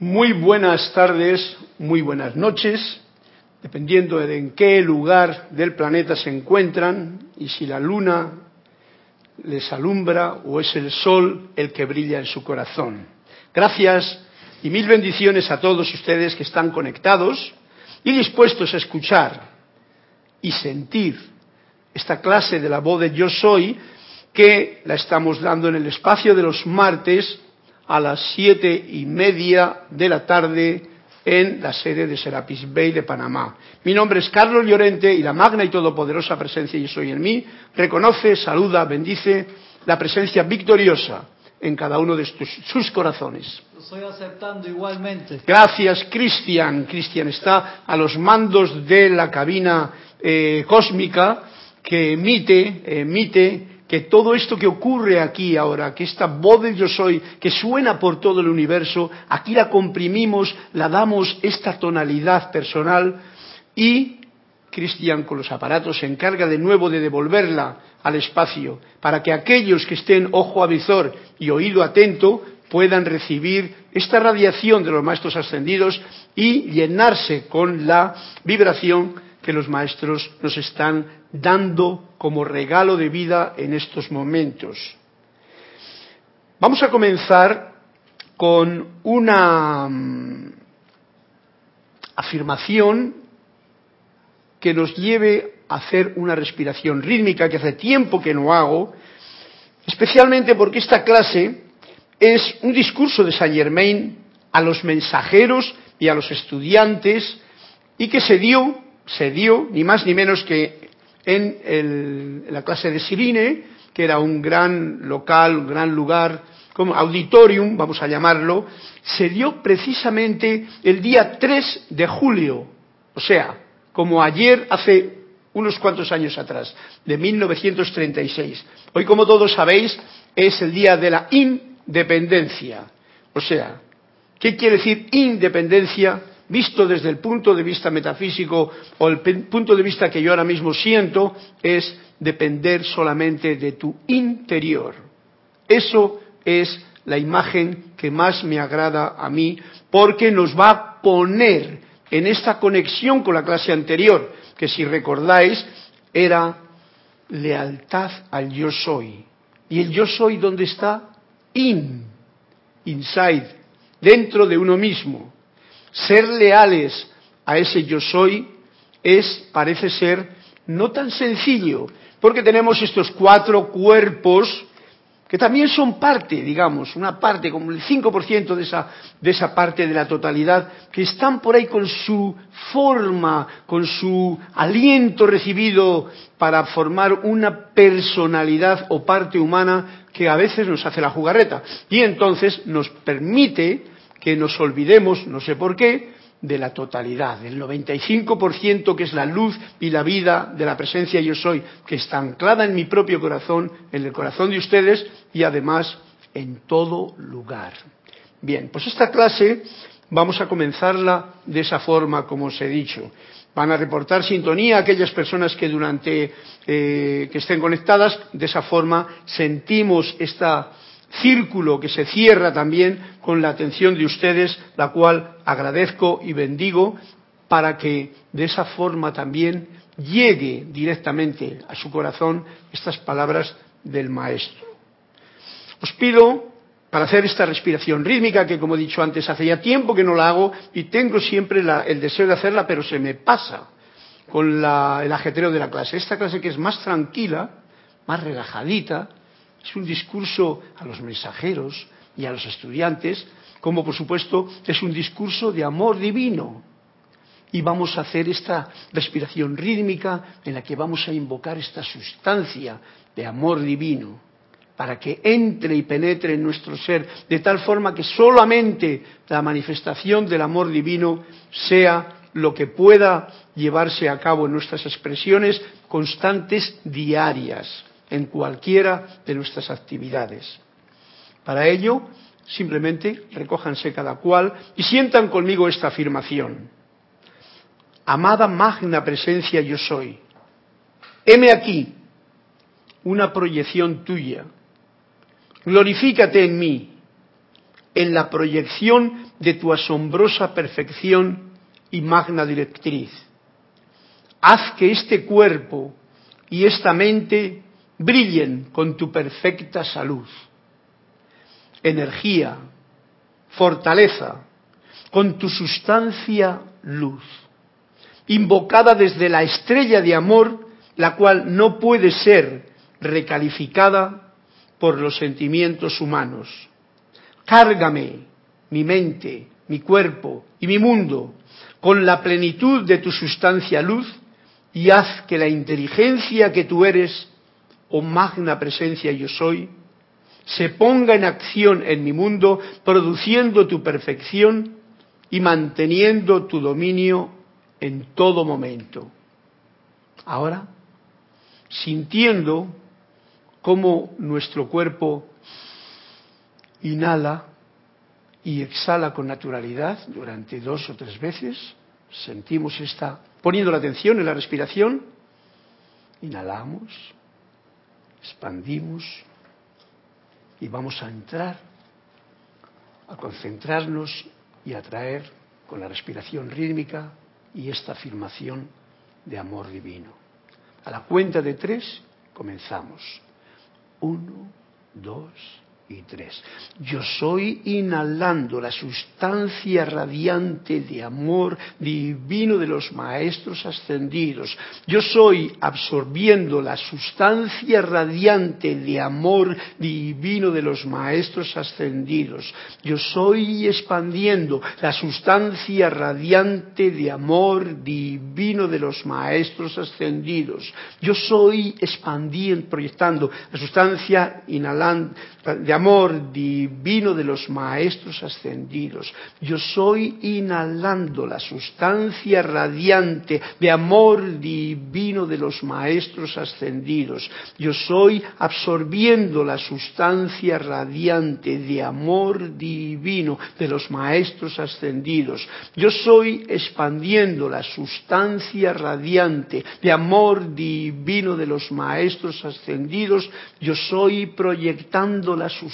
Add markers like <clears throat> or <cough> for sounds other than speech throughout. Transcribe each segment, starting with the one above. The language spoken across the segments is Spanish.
Muy buenas tardes, muy buenas noches, dependiendo de en qué lugar del planeta se encuentran y si la luna les alumbra o es el sol el que brilla en su corazón. Gracias y mil bendiciones a todos ustedes que están conectados y dispuestos a escuchar y sentir esta clase de la voz de Yo Soy que la estamos dando en el espacio de los martes a las siete y media de la tarde en la sede de Serapis Bay de Panamá. Mi nombre es Carlos Llorente y la magna y todopoderosa presencia Yo Soy en mí reconoce, saluda, bendice la presencia victoriosa en cada uno de sus corazones. Lo estoy aceptando igualmente. Gracias, Cristian. Cristian está a los mandos de la cabina eh, cósmica que emite, emite que todo esto que ocurre aquí ahora, que esta voz del yo soy, que suena por todo el universo, aquí la comprimimos, la damos esta tonalidad personal y Cristian con los aparatos se encarga de nuevo de devolverla al espacio, para que aquellos que estén ojo avizor y oído atento puedan recibir esta radiación de los maestros ascendidos y llenarse con la vibración que los maestros nos están dando como regalo de vida en estos momentos. Vamos a comenzar con una mm, afirmación que nos lleve a hacer una respiración rítmica que hace tiempo que no hago, especialmente porque esta clase es un discurso de Saint Germain a los mensajeros y a los estudiantes y que se dio, se dio ni más ni menos que en, la clase de Sirine, que era un gran local, un gran lugar, como auditorium, vamos a llamarlo, se dio precisamente el día 3 de julio, o sea, como ayer hace unos cuantos años atrás, de 1936. Hoy, como todos sabéis, es el día de la independencia. O sea, ¿qué quiere decir independencia? Visto desde el punto de vista metafísico o el punto de vista que yo ahora mismo siento, es depender solamente de tu interior. Eso es la imagen que más me agrada a mí porque nos va a poner en esta conexión con la clase anterior, que si recordáis era lealtad al yo soy. ¿Y el yo soy dónde está? In, inside, dentro de uno mismo. Ser leales a ese yo soy es, parece ser, no tan sencillo, porque tenemos estos cuatro cuerpos que también son parte, digamos, una parte, como el 5% de esa, de esa parte de la totalidad, que están por ahí con su forma, con su aliento recibido para formar una personalidad o parte humana que a veces nos hace la jugarreta. Y entonces nos permite que nos olvidemos, no sé por qué, de la totalidad, del 95% que es la luz y la vida de la presencia yo soy, que está anclada en mi propio corazón, en el corazón de ustedes y además en todo lugar. Bien, pues esta clase vamos a comenzarla de esa forma como os he dicho. Van a reportar sintonía a aquellas personas que durante eh, que estén conectadas, de esa forma sentimos esta círculo que se cierra también con la atención de ustedes, la cual agradezco y bendigo para que de esa forma también llegue directamente a su corazón estas palabras del Maestro. Os pido, para hacer esta respiración rítmica, que como he dicho antes, hace ya tiempo que no la hago y tengo siempre el deseo de hacerla, pero se me pasa con el ajetreo de la clase. Esta clase que es más tranquila, más relajadita, es un discurso a los mensajeros y a los estudiantes, como por supuesto es un discurso de amor divino. Y vamos a hacer esta respiración rítmica en la que vamos a invocar esta sustancia de amor divino para que entre y penetre en nuestro ser, de tal forma que solamente la manifestación del amor divino sea lo que pueda llevarse a cabo en nuestras expresiones constantes diarias en cualquiera de nuestras actividades. Para ello, simplemente recójanse cada cual y sientan conmigo esta afirmación. Amada magna presencia yo soy. Heme aquí una proyección tuya. Glorifícate en mí. en la proyección de tu asombrosa perfección y magna directriz. Haz que este cuerpo y esta mente brillen con tu perfecta salud, energía, fortaleza, con tu sustancia luz, invocada desde la estrella de amor, la cual no puede ser recalificada por los sentimientos humanos. Cárgame mi mente, mi cuerpo y mi mundo con la plenitud de tu sustancia luz y haz que la inteligencia que tú eres, o magna presencia yo soy, se ponga en acción en mi mundo, produciendo tu perfección y manteniendo tu dominio en todo momento. Ahora, sintiendo cómo nuestro cuerpo inhala y exhala con naturalidad durante dos o tres veces, sentimos esta, poniendo la atención en la respiración, inhalamos, expandimos, y vamos a entrar a concentrarnos y a traer con la respiración rítmica y esta afirmación de amor divino. A la cuenta de tres comenzamos. Uno, dos, y tres. Yo soy inhalando la sustancia radiante de amor divino de los maestros ascendidos. Yo soy absorbiendo la sustancia radiante de amor divino de los maestros ascendidos. Yo soy expandiendo la sustancia radiante de amor divino de los maestros ascendidos. Yo soy expandiendo, proyectando la sustancia inhalando de amor divino de los maestros ascendidos. Yo soy inhalando la sustancia radiante de amor divino de los maestros ascendidos. Yo soy absorbiendo la sustancia radiante de amor divino de los maestros ascendidos. Yo soy expandiendo la sustancia radiante de amor divino de los maestros ascendidos. Yo soy proyectando la sustancia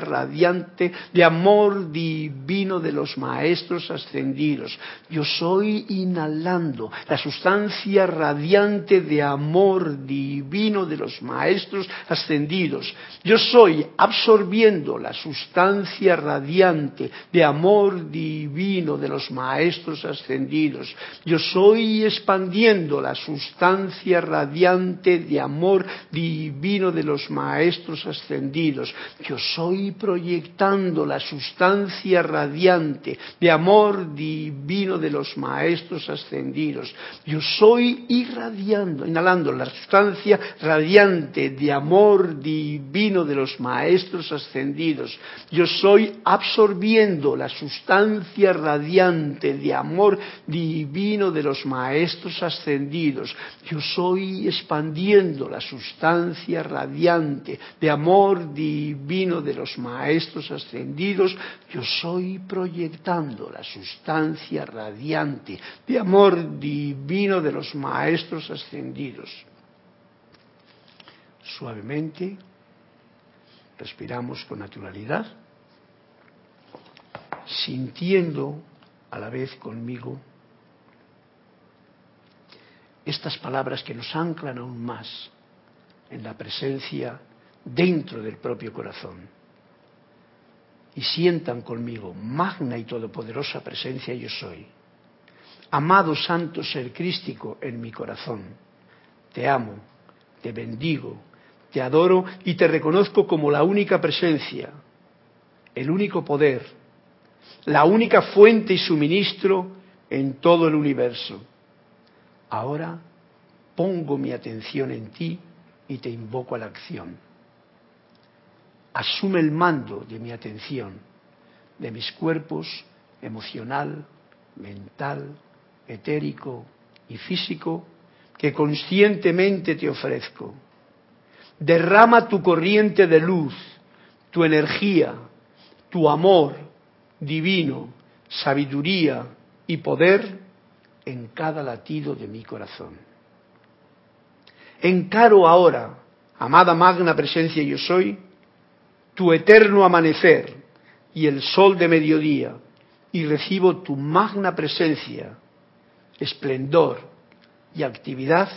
radiante de amor divino de los maestros ascendidos. Yo soy inhalando la sustancia radiante de amor divino de los maestros ascendidos. Yo soy absorbiendo la sustancia radiante de amor divino de los maestros ascendidos. Yo soy expandiendo la sustancia radiante de amor divino de los maestros ascendidos yo soy proyectando la sustancia radiante de amor divino de los maestros ascendidos. Yo soy irradiando, inhalando la sustancia radiante de amor divino de los maestros ascendidos. Yo soy absorbiendo la sustancia radiante de amor divino de los maestros ascendidos. Yo soy expandiendo la sustancia radiante de amor divino divino de los maestros ascendidos, yo soy proyectando la sustancia radiante de amor divino de los maestros ascendidos. Suavemente, respiramos con naturalidad, sintiendo a la vez conmigo estas palabras que nos anclan aún más en la presencia dentro del propio corazón. Y sientan conmigo, magna y todopoderosa presencia yo soy. Amado santo ser crístico en mi corazón, te amo, te bendigo, te adoro y te reconozco como la única presencia, el único poder, la única fuente y suministro en todo el universo. Ahora pongo mi atención en ti y te invoco a la acción asume el mando de mi atención, de mis cuerpos emocional, mental, etérico y físico que conscientemente te ofrezco. Derrama tu corriente de luz, tu energía, tu amor divino, sabiduría y poder en cada latido de mi corazón. Encaro ahora, amada magna presencia yo soy, tu eterno amanecer, y el sol de mediodía y recibo tu magna presencia, esplendor y actividad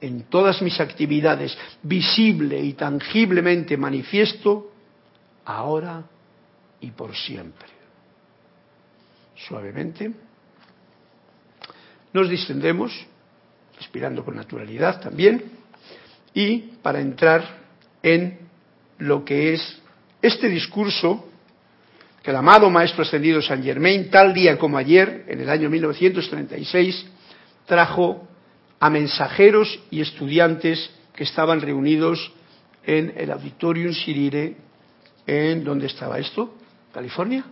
en todas mis actividades, visible y tangiblemente manifiesto, ahora y por siempre. Suavemente nos distendemos, respirando con naturalidad también, y para entrar en lo que es este discurso que el amado Maestro Ascendido San Germain, tal día como ayer, en el año 1936, trajo a mensajeros y estudiantes que estaban reunidos en el Auditorium Sirire, en ¿dónde estaba esto? ¿California?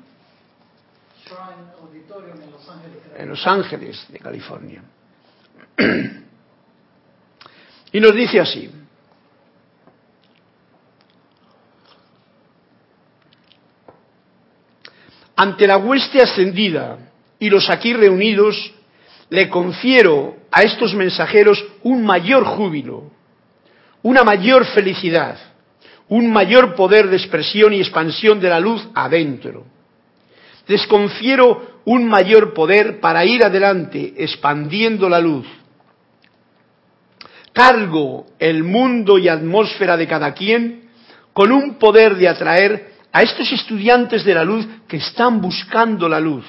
En Los Ángeles de California. <clears throat> Y nos dice así, ante la hueste ascendida y los aquí reunidos, le confiero a estos mensajeros un mayor júbilo, una mayor felicidad, un mayor poder de expresión y expansión de la luz adentro. Les confiero un mayor poder para ir adelante expandiendo la luz. Cargo el mundo y atmósfera de cada quien con un poder de atraer a estos estudiantes de la luz que están buscando la luz,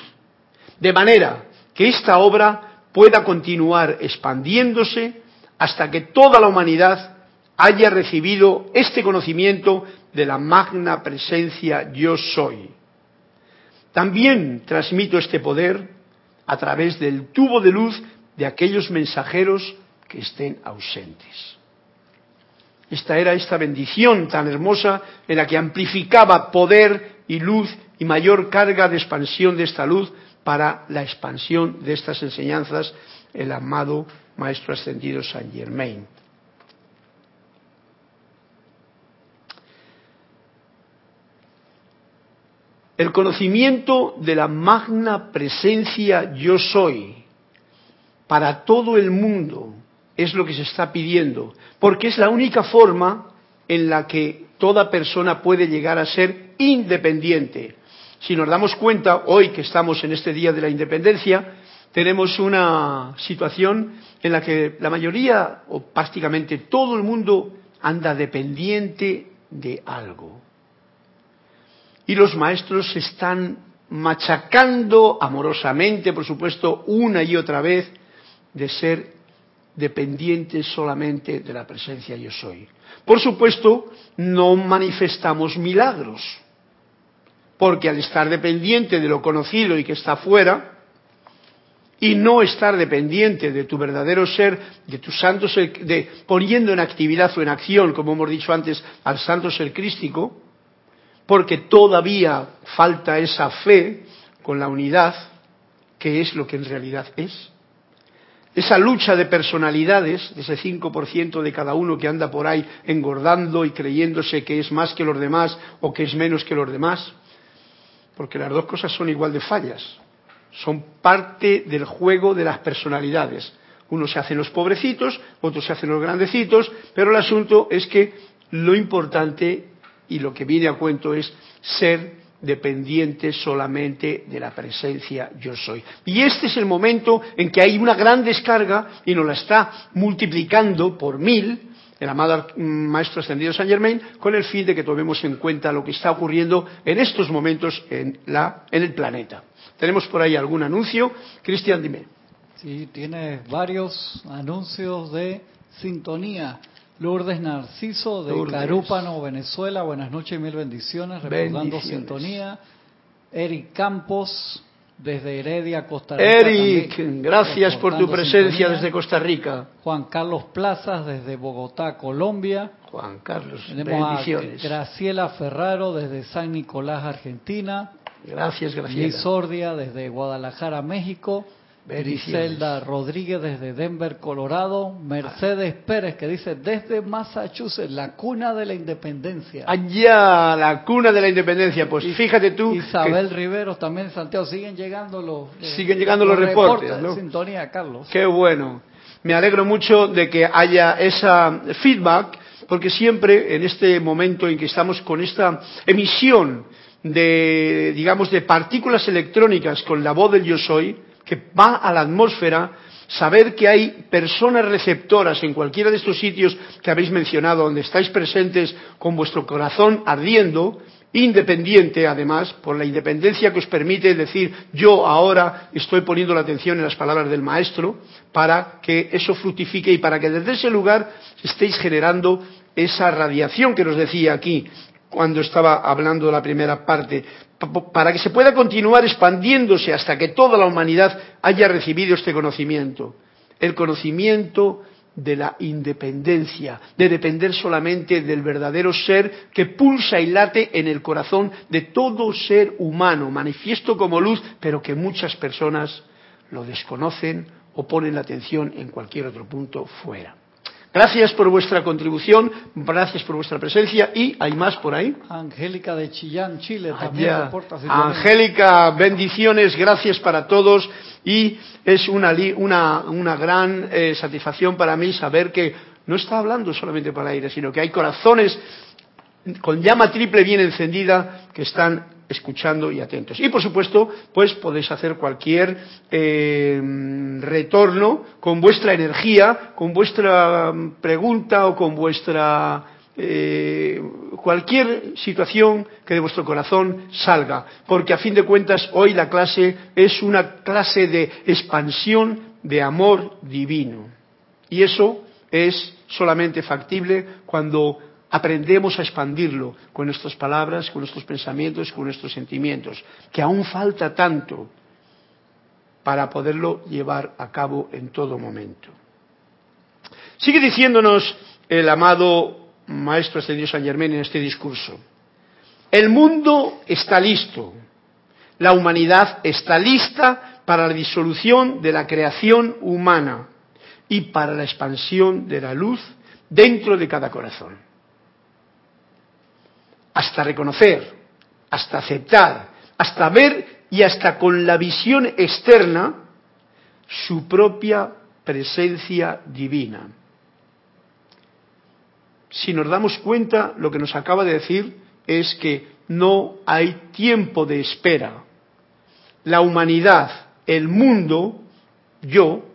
de manera que esta obra pueda continuar expandiéndose hasta que toda la humanidad haya recibido este conocimiento de la magna presencia yo soy. También transmito este poder a través del tubo de luz de aquellos mensajeros que estén ausentes. Esta era esta bendición tan hermosa en la que amplificaba poder y luz y mayor carga de expansión de esta luz para la expansión de estas enseñanzas el amado Maestro Ascendido Saint Germain. El conocimiento de la magna presencia yo soy para todo el mundo es lo que se está pidiendo, porque es la única forma en la que toda persona puede llegar a ser independiente. Si nos damos cuenta, hoy que estamos en este Día de la Independencia, tenemos una situación en la que la mayoría, o prácticamente todo el mundo, anda dependiente de algo. Y los maestros están machacando amorosamente, por supuesto, una y otra vez, de ser dependientes solamente de la presencia yo soy. Por supuesto, no manifestamos milagros, porque al estar dependiente de lo conocido y que está fuera, y no estar dependiente de tu verdadero ser, de tu santo ser, de poniendo en actividad o en acción, como hemos dicho antes, al santo ser crístico, porque todavía falta esa fe con la unidad, que es lo que en realidad es esa lucha de personalidades, de ese 5% de cada uno que anda por ahí engordando y creyéndose que es más que los demás o que es menos que los demás, porque las dos cosas son igual de fallas, son parte del juego de las personalidades. Unos se hacen los pobrecitos, otros se hacen los grandecitos, pero el asunto es que lo importante y lo que viene a cuento es ser dependiente solamente de la presencia yo soy. Y este es el momento en que hay una gran descarga y nos la está multiplicando por mil el amado Maestro Ascendido San Germain con el fin de que tomemos en cuenta lo que está ocurriendo en estos momentos en, la, en el planeta. ¿Tenemos por ahí algún anuncio? Cristian, dime. Sí, tiene varios anuncios de sintonía. Lourdes Narciso de Carúpano, Venezuela. Buenas noches y mil bendiciones. Recordando sintonía. Eric Campos desde Heredia, Costa Rica. Eric, gracias por tu presencia desde Costa Rica. Juan Carlos Plazas desde Bogotá, Colombia. Juan Carlos, Tenemos A Graciela Ferraro desde San Nicolás, Argentina. Gracias, Graciela. Liz Sordia desde Guadalajara, México. Griselda Rodríguez desde Denver, Colorado. Mercedes Pérez que dice desde Massachusetts, la cuna de la independencia. Allá, la cuna de la independencia. Pues fíjate tú. Isabel Riveros también en Santiago. Siguen llegando los, eh, siguen llegando los, reportes. sintonía, Carlos. Qué bueno. Me alegro mucho de que haya esa feedback, porque siempre en este momento en que estamos con esta emisión de, digamos, de partículas electrónicas con la voz del yo soy, que va a la atmósfera, saber que hay personas receptoras en cualquiera de estos sitios que habéis mencionado, donde estáis presentes con vuestro corazón ardiendo, independiente además, por la independencia que os permite decir yo ahora estoy poniendo la atención en las palabras del maestro para que eso fructifique y para que desde ese lugar estéis generando esa radiación que nos decía aquí cuando estaba hablando de la primera parte, para que se pueda continuar expandiéndose hasta que toda la humanidad haya recibido este conocimiento. El conocimiento de la independencia, de depender solamente del verdadero ser que pulsa y late en el corazón de todo ser humano, manifiesto como luz, pero que muchas personas lo desconocen o ponen la atención en cualquier otro punto fuera. Gracias por vuestra contribución, gracias por vuestra presencia y hay más por ahí. Angélica de Chillán, Chile, también Angélica, bendiciones, gracias para todos y es una, una, gran eh, satisfacción para mí saber que no está hablando solamente para aire, sino que hay corazones con llama triple bien encendida que están escuchando y atentos. Y por supuesto, pues podéis hacer cualquier eh, retorno con vuestra energía, con vuestra pregunta o con vuestra eh, cualquier situación que de vuestro corazón salga, porque a fin de cuentas hoy la clase es una clase de expansión de amor divino. Y eso es solamente factible cuando aprendemos a expandirlo con nuestras palabras, con nuestros pensamientos, con nuestros sentimientos, que aún falta tanto para poderlo llevar a cabo en todo momento. Sigue diciéndonos el amado Maestro Ascendido San Germán en este discurso. El mundo está listo, la humanidad está lista para la disolución de la creación humana y para la expansión de la luz dentro de cada corazón hasta reconocer, hasta aceptar, hasta ver y hasta con la visión externa su propia presencia divina. Si nos damos cuenta, lo que nos acaba de decir es que no hay tiempo de espera. La humanidad, el mundo, yo,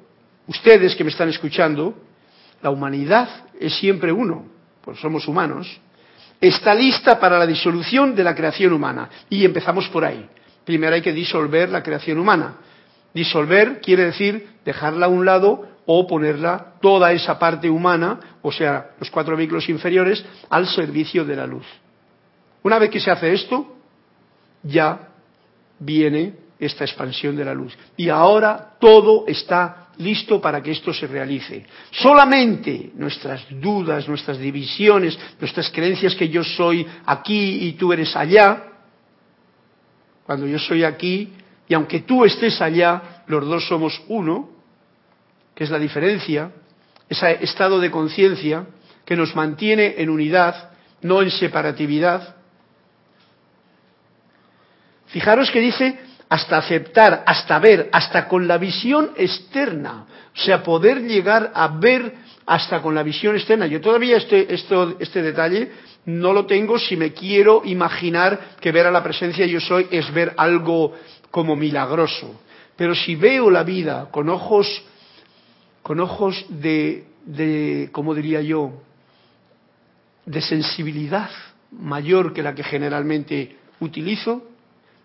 ustedes que me están escuchando, la humanidad es siempre uno, pues somos humanos, está lista para la disolución de la creación humana. Y empezamos por ahí. Primero hay que disolver la creación humana. Disolver quiere decir dejarla a un lado o ponerla toda esa parte humana, o sea, los cuatro vehículos inferiores, al servicio de la luz. Una vez que se hace esto, ya viene esta expansión de la luz. Y ahora todo está listo para que esto se realice. Solamente nuestras dudas, nuestras divisiones, nuestras creencias que yo soy aquí y tú eres allá, cuando yo soy aquí y aunque tú estés allá, los dos somos uno, que es la diferencia, ese estado de conciencia que nos mantiene en unidad, no en separatividad. Fijaros que dice hasta aceptar, hasta ver, hasta con la visión externa. O sea, poder llegar a ver hasta con la visión externa. Yo todavía este, este detalle no lo tengo si me quiero imaginar que ver a la presencia yo soy es ver algo como milagroso. Pero si veo la vida con ojos, con ojos de, de, ¿cómo diría yo?, de sensibilidad mayor que la que generalmente utilizo,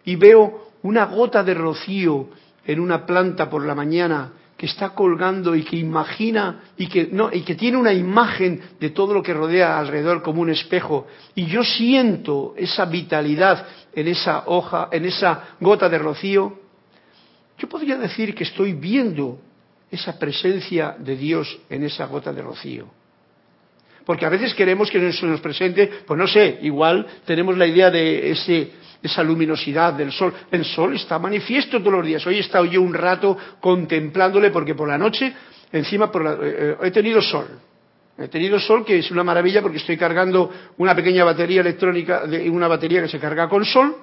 y veo una gota de rocío en una planta por la mañana que está colgando y que imagina y que tiene una imagen de todo lo que rodea alrededor como un espejo y yo siento esa vitalidad en esa hoja, en esa gota de rocío, yo podría decir que estoy viendo esa presencia de Dios en esa gota de rocío. Porque a veces queremos que se nos presente, pues no sé, igual tenemos la idea de ese esa luminosidad del sol. El sol está manifiesto todos los días. Hoy he estado yo un rato contemplándole porque por la noche, encima por eh, eh, he tenido sol. He tenido sol que es una maravilla porque estoy cargando una pequeña batería electrónica, de una batería que se carga con sol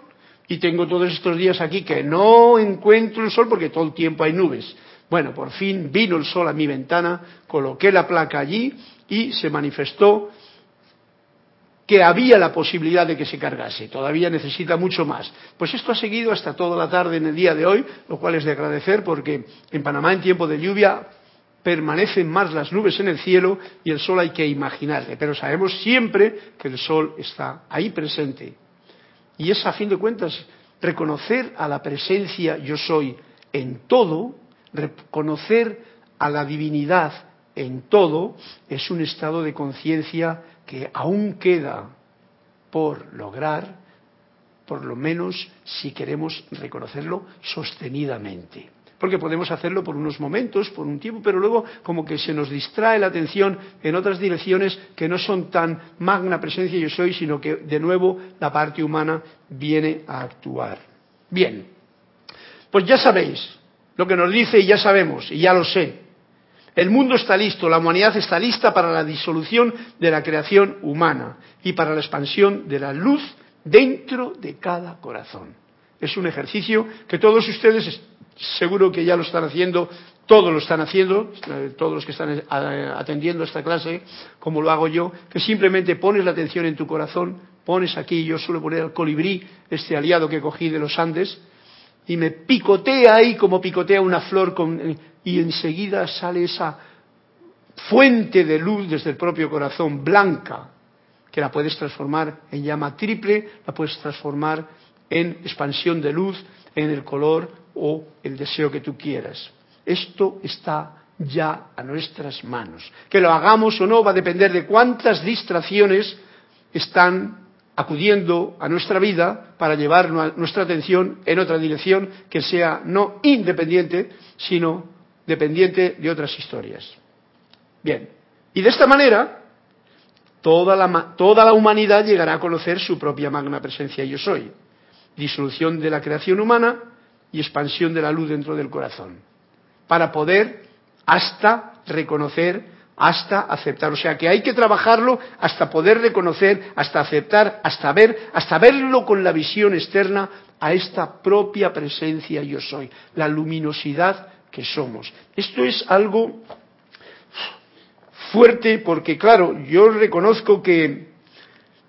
y tengo todos estos días aquí que no encuentro el sol porque todo el tiempo hay nubes. Bueno, por fin vino el sol a mi ventana, coloqué la placa allí y se manifestó que había la posibilidad de que se cargase. Todavía necesita mucho más. Pues esto ha seguido hasta toda la tarde en el día de hoy, lo cual es de agradecer porque en Panamá en tiempo de lluvia permanecen más las nubes en el cielo y el sol hay que imaginarle. Pero sabemos siempre que el sol está ahí presente. Y es a fin de cuentas reconocer a la presencia yo soy en todo, reconocer a la divinidad en todo, es un estado de conciencia que aún queda por lograr, por lo menos si queremos reconocerlo sostenidamente. Porque podemos hacerlo por unos momentos, por un tiempo, pero luego como que se nos distrae la atención en otras direcciones que no son tan magna presencia yo soy, sino que de nuevo la parte humana viene a actuar. Bien, pues ya sabéis lo que nos dice y ya sabemos, y ya lo sé. El mundo está listo, la humanidad está lista para la disolución de la creación humana y para la expansión de la luz dentro de cada corazón. Es un ejercicio que todos ustedes seguro que ya lo están haciendo, todos lo están haciendo, todos los que están eh, atendiendo esta clase, como lo hago yo, que simplemente pones la atención en tu corazón, pones aquí, yo suelo poner al colibrí, este aliado que cogí de los Andes, y me picotea ahí como picotea una flor con, y enseguida sale esa fuente de luz desde el propio corazón, blanca, que la puedes transformar en llama triple, la puedes transformar en expansión de luz, en el color o el deseo que tú quieras. Esto está ya a nuestras manos. Que lo hagamos o no va a depender de cuántas distracciones están acudiendo a nuestra vida para llevar nuestra atención en otra dirección que sea no independiente, sino dependiente de otras historias. Bien, y de esta manera toda la, toda la humanidad llegará a conocer su propia magna presencia yo soy, disolución de la creación humana y expansión de la luz dentro del corazón, para poder hasta reconocer hasta aceptar. O sea que hay que trabajarlo hasta poder reconocer, hasta aceptar, hasta ver, hasta verlo con la visión externa a esta propia presencia yo soy, la luminosidad que somos. Esto es algo fuerte porque, claro, yo reconozco que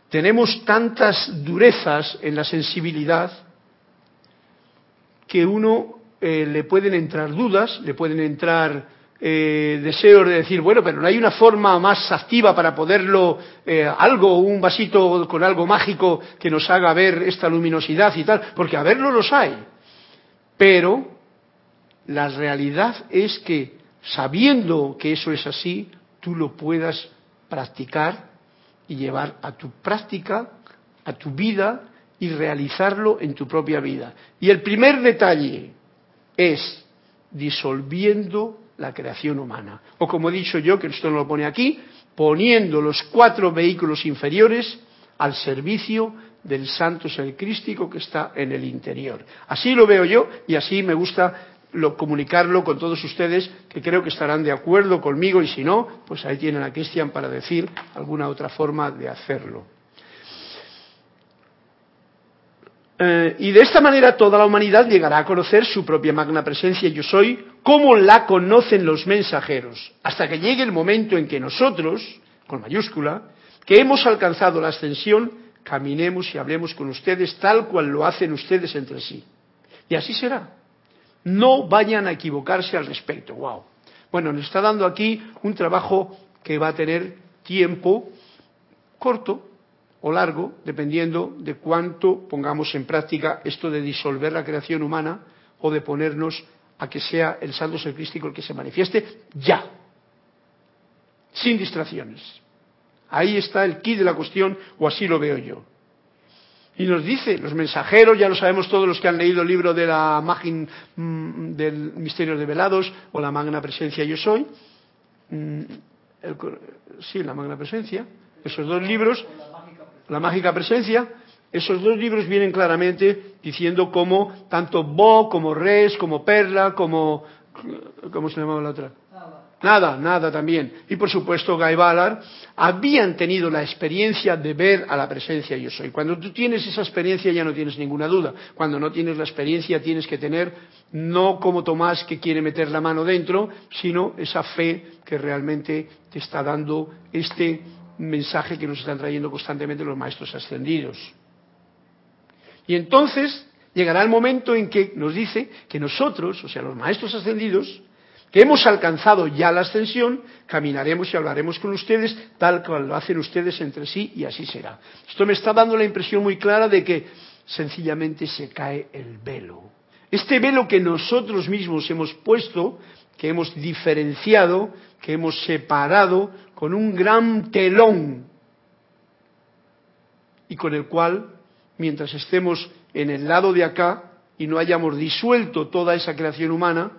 tenemos tantas durezas en la sensibilidad que uno eh, le pueden entrar dudas, le pueden entrar eh, deseo de decir, bueno, pero no hay una forma más activa para poderlo, eh, algo, un vasito con algo mágico que nos haga ver esta luminosidad y tal, porque a verlo los hay. Pero la realidad es que sabiendo que eso es así, tú lo puedas practicar y llevar a tu práctica, a tu vida y realizarlo en tu propia vida. Y el primer detalle es disolviendo la creación humana. O como he dicho yo, que esto no lo pone aquí, poniendo los cuatro vehículos inferiores al servicio del santo ser crístico que está en el interior. Así lo veo yo y así me gusta comunicarlo con todos ustedes que creo que estarán de acuerdo conmigo y si no, pues ahí tienen a Cristian para decir alguna otra forma de hacerlo. Eh, y de esta manera toda la humanidad llegará a conocer su propia magna presencia yo soy, como la conocen los mensajeros, hasta que llegue el momento en que nosotros, con mayúscula, que hemos alcanzado la ascensión, caminemos y hablemos con ustedes tal cual lo hacen ustedes entre sí. Y así será. No vayan a equivocarse al respecto. Wow. Bueno, nos está dando aquí un trabajo que va a tener tiempo corto, o largo, dependiendo de cuánto pongamos en práctica esto de disolver la creación humana o de ponernos a que sea el saldo ser el que se manifieste ya, sin distracciones. Ahí está el key de la cuestión, o así lo veo yo. Y nos dice, los mensajeros, ya lo sabemos todos los que han leído el libro de la Magin, mm, del Misterio de Velados o la Magna Presencia Yo Soy, mm, sí, la Magna Presencia, esos dos libros la mágica presencia, esos dos libros vienen claramente diciendo cómo tanto Bo como Res, como Perla, como... ¿Cómo se llamaba la otra? Nada, nada también. Y por supuesto Guy Ballard habían tenido la experiencia de ver a la presencia yo soy. Cuando tú tienes esa experiencia ya no tienes ninguna duda. Cuando no tienes la experiencia tienes que tener no como Tomás que quiere meter la mano dentro, sino esa fe que realmente te está dando este mensaje que nos están trayendo constantemente los maestros ascendidos. Y entonces llegará el momento en que nos dice que nosotros, o sea, los maestros ascendidos, que hemos alcanzado ya la ascensión, caminaremos y hablaremos con ustedes tal cual lo hacen ustedes entre sí y así será. Esto me está dando la impresión muy clara de que sencillamente se cae el velo. Este velo que nosotros mismos hemos puesto, que hemos diferenciado, que hemos separado con un gran telón y con el cual, mientras estemos en el lado de acá y no hayamos disuelto toda esa creación humana,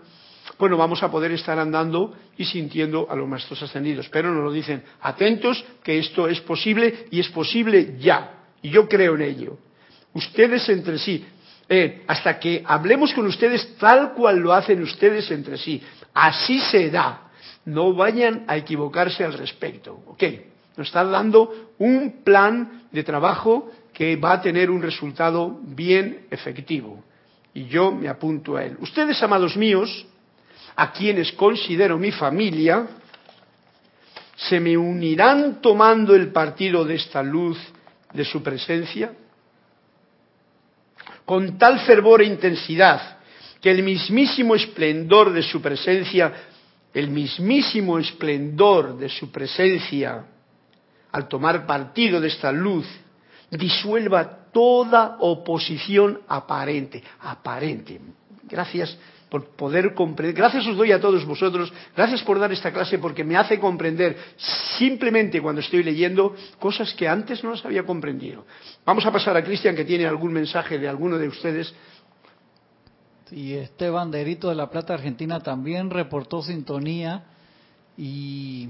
bueno, vamos a poder estar andando y sintiendo a los maestros ascendidos. Pero nos lo dicen, atentos, que esto es posible y es posible ya. Y yo creo en ello. Ustedes entre sí, eh, hasta que hablemos con ustedes tal cual lo hacen ustedes entre sí. Así se da. No vayan a equivocarse al respecto. ¿Ok? Nos están dando un plan de trabajo que va a tener un resultado bien efectivo. Y yo me apunto a él. Ustedes, amados míos, a quienes considero mi familia, se me unirán tomando el partido de esta luz de su presencia, con tal fervor e intensidad que el mismísimo esplendor de su presencia, el mismísimo esplendor de su presencia, al tomar partido de esta luz, disuelva toda oposición aparente, aparente. Gracias por poder comprender. Gracias os doy a todos vosotros, gracias por dar esta clase porque me hace comprender simplemente cuando estoy leyendo cosas que antes no las había comprendido. Vamos a pasar a Cristian que tiene algún mensaje de alguno de ustedes. Y este banderito de la Plata Argentina también reportó sintonía y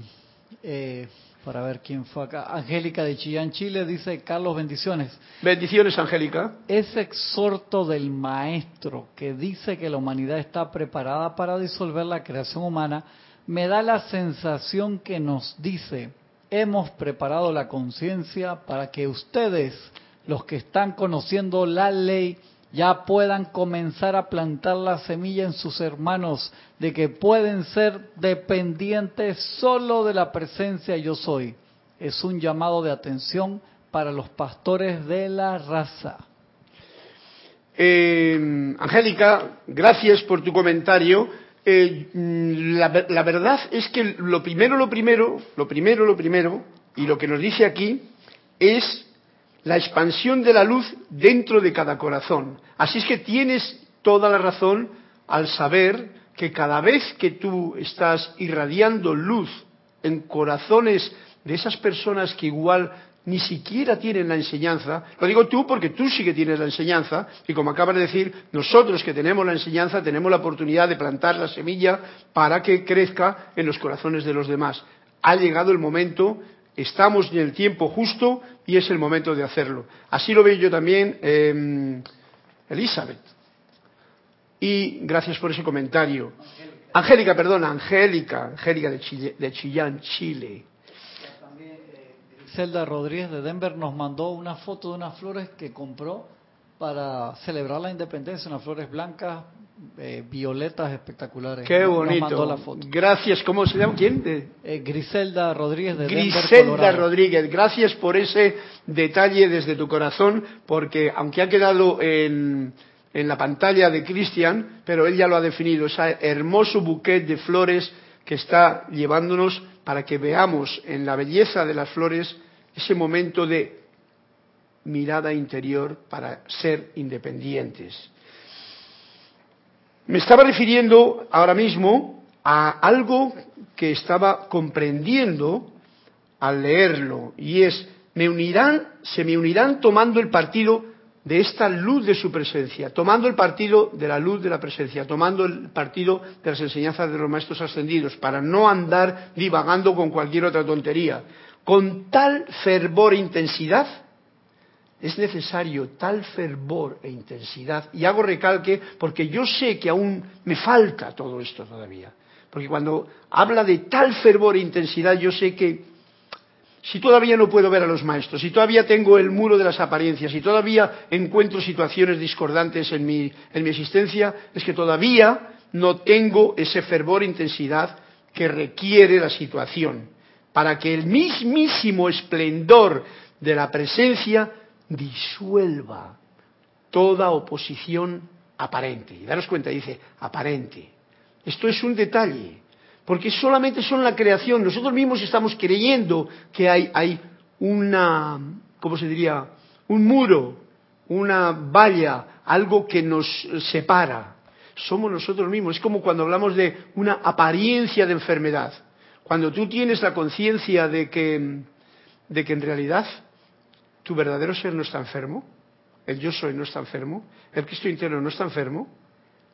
eh, para ver quién fue acá. Angélica de Chillán, Chile, dice Carlos, bendiciones. Bendiciones, Angélica. Ese exhorto del maestro que dice que la humanidad está preparada para disolver la creación humana, me da la sensación que nos dice, hemos preparado la conciencia para que ustedes, los que están conociendo la ley, ya puedan comenzar a plantar la semilla en sus hermanos de que pueden ser dependientes solo de la presencia yo soy. Es un llamado de atención para los pastores de la raza. Eh, Angélica, gracias por tu comentario. Eh, la, la verdad es que lo primero, lo primero, lo primero, lo primero, y lo que nos dice aquí es la expansión de la luz dentro de cada corazón. Así es que tienes toda la razón al saber que cada vez que tú estás irradiando luz en corazones de esas personas que igual ni siquiera tienen la enseñanza, lo digo tú porque tú sí que tienes la enseñanza, y como acabas de decir, nosotros que tenemos la enseñanza tenemos la oportunidad de plantar la semilla para que crezca en los corazones de los demás. Ha llegado el momento estamos en el tiempo justo y es el momento de hacerlo. Así lo veo yo también, eh, Elizabeth. Y gracias por ese comentario. Angélica, perdona, Angélica, Angélica de, de Chillán, Chile. Zelda Rodríguez de Denver nos mandó una foto de unas flores que compró para celebrar la independencia, unas flores blancas eh, violetas espectaculares. Qué bonito. Gracias. ¿Cómo se llama? ¿Quién? Eh, Griselda Rodríguez de Griselda Rodríguez. Gracias por ese detalle desde tu corazón, porque aunque ha quedado en, en la pantalla de Cristian, pero él ya lo ha definido, ese hermoso bouquet de flores que está llevándonos para que veamos en la belleza de las flores ese momento de mirada interior para ser independientes. Me estaba refiriendo ahora mismo a algo que estaba comprendiendo al leerlo, y es, me unirán, se me unirán tomando el partido de esta luz de su presencia, tomando el partido de la luz de la presencia, tomando el partido de las enseñanzas de los maestros ascendidos, para no andar divagando con cualquier otra tontería, con tal fervor e intensidad es necesario tal fervor e intensidad, y hago recalque porque yo sé que aún me falta todo esto todavía, porque cuando habla de tal fervor e intensidad yo sé que si todavía no puedo ver a los maestros, si todavía tengo el muro de las apariencias, si todavía encuentro situaciones discordantes en mi, en mi existencia, es que todavía no tengo ese fervor e intensidad que requiere la situación. para que el mismísimo esplendor de la presencia disuelva toda oposición aparente. Y daros cuenta, dice, aparente. Esto es un detalle, porque solamente son la creación. Nosotros mismos estamos creyendo que hay, hay una, ¿cómo se diría? Un muro, una valla, algo que nos separa. Somos nosotros mismos. Es como cuando hablamos de una apariencia de enfermedad. Cuando tú tienes la conciencia de que, de que en realidad tu verdadero ser no está enfermo, el yo soy no está enfermo, el Cristo interno no está enfermo,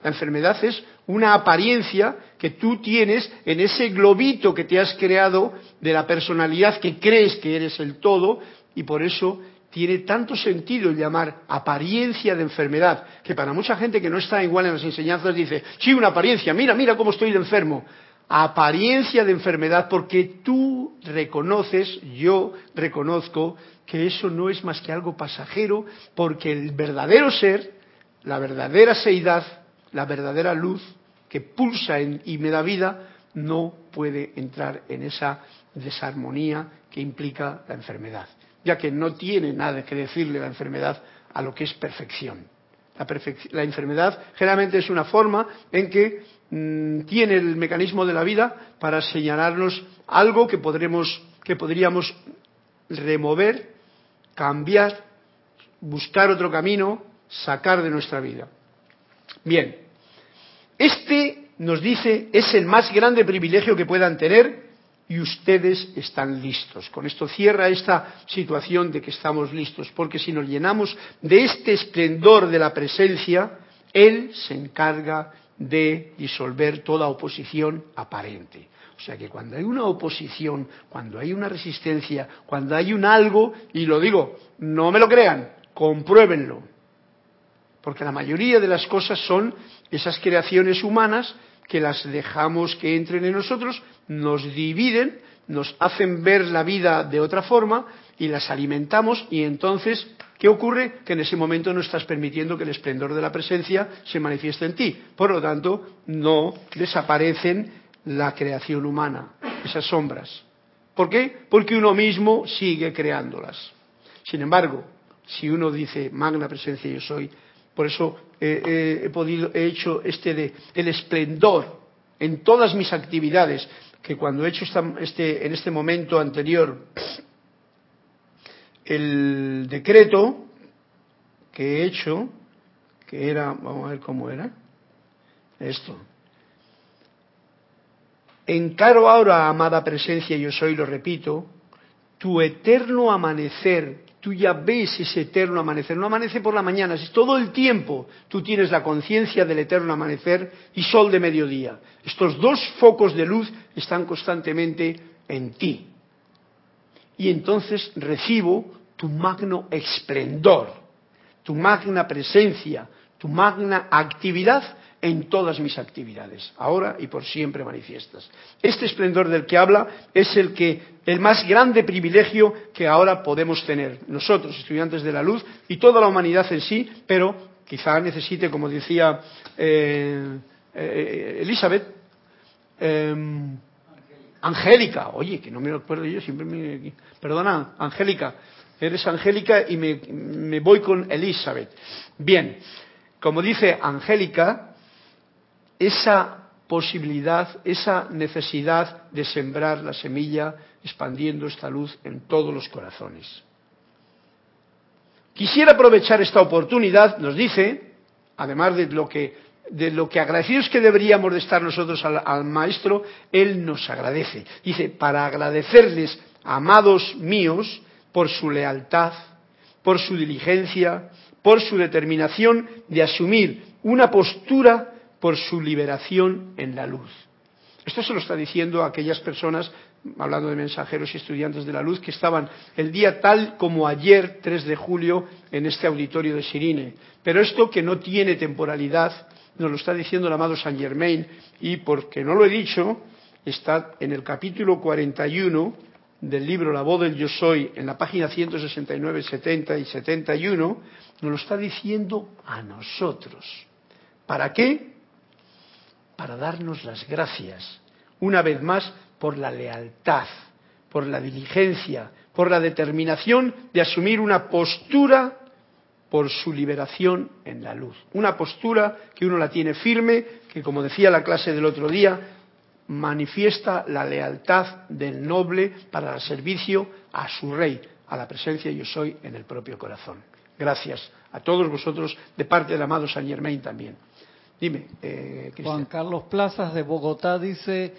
la enfermedad es una apariencia que tú tienes en ese globito que te has creado de la personalidad que crees que eres el todo y por eso tiene tanto sentido llamar apariencia de enfermedad, que para mucha gente que no está igual en las enseñanzas dice, sí, una apariencia, mira, mira cómo estoy de enfermo. Apariencia de enfermedad porque tú reconoces, yo reconozco que eso no es más que algo pasajero, porque el verdadero ser, la verdadera seidad, la verdadera luz que pulsa y me da vida, no puede entrar en esa desarmonía que implica la enfermedad, ya que no tiene nada que decirle la enfermedad a lo que es perfección. La, enfermedad generalmente es una forma en que mm, tiene el mecanismo de la vida para señalarnos algo que, podremos, que podríamos remover, cambiar, buscar otro camino, sacar de nuestra vida. Bien, este nos dice es el más grande privilegio que puedan tener y ustedes están listos. Con esto cierra esta situación de que estamos listos, porque si nos llenamos de este esplendor de la presencia, Él se encarga de disolver toda oposición aparente. O sea que cuando hay una oposición, cuando hay una resistencia, cuando hay un algo, y lo digo, no me lo crean, compruébenlo. Porque la mayoría de las cosas son esas creaciones humanas que las dejamos que entren en nosotros, nos dividen, nos hacen ver la vida de otra forma y las alimentamos y entonces, ¿qué ocurre? Que en ese momento no estás permitiendo que el esplendor de la presencia se manifieste en ti. Por lo tanto, no desaparecen la creación humana, esas sombras. ¿Por qué? Porque uno mismo sigue creándolas. Sin embargo, si uno dice, magna presencia yo soy, por eso he podido, he hecho este de el esplendor en todas mis actividades, que cuando he hecho este, en este momento anterior el decreto que he hecho, que era, vamos a ver cómo era, esto. Encaro ahora, amada presencia, yo soy, lo repito, tu eterno amanecer tú ya ves ese eterno amanecer. No amanece por la mañana, es todo el tiempo tú tienes la conciencia del eterno amanecer y sol de mediodía. Estos dos focos de luz están constantemente en ti. Y entonces recibo tu magno esplendor, tu magna presencia, tu magna actividad en todas mis actividades, ahora y por siempre manifiestas. Este esplendor del que habla es el que el más grande privilegio que ahora podemos tener nosotros, estudiantes de la luz y toda la humanidad en sí, pero quizá necesite, como decía eh, eh, Elizabeth, em, Angélica, oye, que no me acuerdo yo, siempre me... Perdona, Angélica, eres Angélica y me, voy con Elizabeth. Bien, como dice Angélica, esa posibilidad, esa necesidad de sembrar la semilla expandiendo esta luz en todos los corazones. Quisiera aprovechar esta oportunidad, nos dice, además de lo que, de lo que agradecidos que deberíamos de estar nosotros al, al Maestro, Él nos agradece. Dice, para agradecerles, amados míos, por su lealtad, por su diligencia, por su determinación de asumir una postura por su liberación en la luz. Esto se lo está diciendo a aquellas personas, hablando de mensajeros y estudiantes de la luz, que estaban el día tal como ayer, 3 de julio, en este auditorio de Sirine. Pero esto que no tiene temporalidad, nos lo está diciendo el amado Saint Germain, y porque no lo he dicho, está en el capítulo 41 del libro La voz del yo soy, en la página 169, 70 y 71, nos lo está diciendo a nosotros. ¿Para qué? para darnos las gracias, una vez más, por la lealtad, por la diligencia, por la determinación de asumir una postura por su liberación en la luz. Una postura que uno la tiene firme, que como decía la clase del otro día, manifiesta la lealtad del noble para el servicio a su rey, a la presencia yo soy en el propio corazón. Gracias a todos vosotros de parte del amado San Germain también. Dime, eh, Juan Carlos Plazas de Bogotá dice,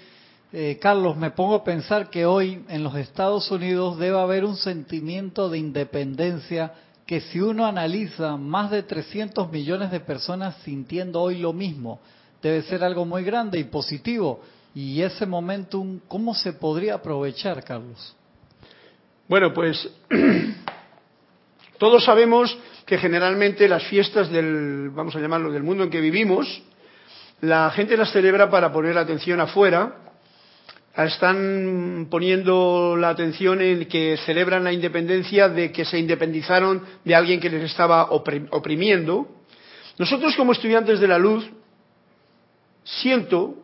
eh, Carlos, me pongo a pensar que hoy en los Estados Unidos debe haber un sentimiento de independencia que si uno analiza más de 300 millones de personas sintiendo hoy lo mismo, debe ser algo muy grande y positivo. Y ese momentum, ¿cómo se podría aprovechar, Carlos? Bueno, pues <clears throat> todos sabemos que generalmente las fiestas del, vamos a llamarlo, del mundo en que vivimos, la gente las celebra para poner la atención afuera, están poniendo la atención en que celebran la independencia de que se independizaron de alguien que les estaba oprimiendo. Nosotros como estudiantes de la luz, siento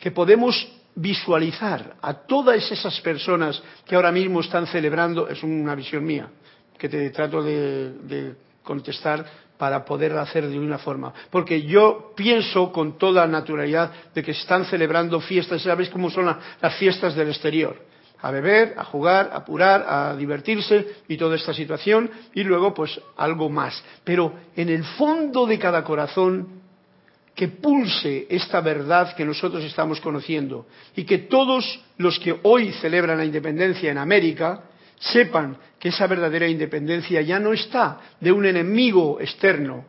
que podemos visualizar a todas esas personas que ahora mismo están celebrando, es una visión mía, que te trato de, contestar para poder hacer de una forma. Porque yo pienso con toda naturalidad de que están celebrando fiestas, ¿sabéis cómo son las fiestas del exterior? A beber, a jugar, a apurar, a divertirse y toda esta situación, y luego pues algo más. Pero en el fondo de cada corazón que pulse esta verdad que nosotros estamos conociendo y que todos los que hoy celebran la independencia en América sepan que esa verdadera independencia ya no está de un enemigo externo,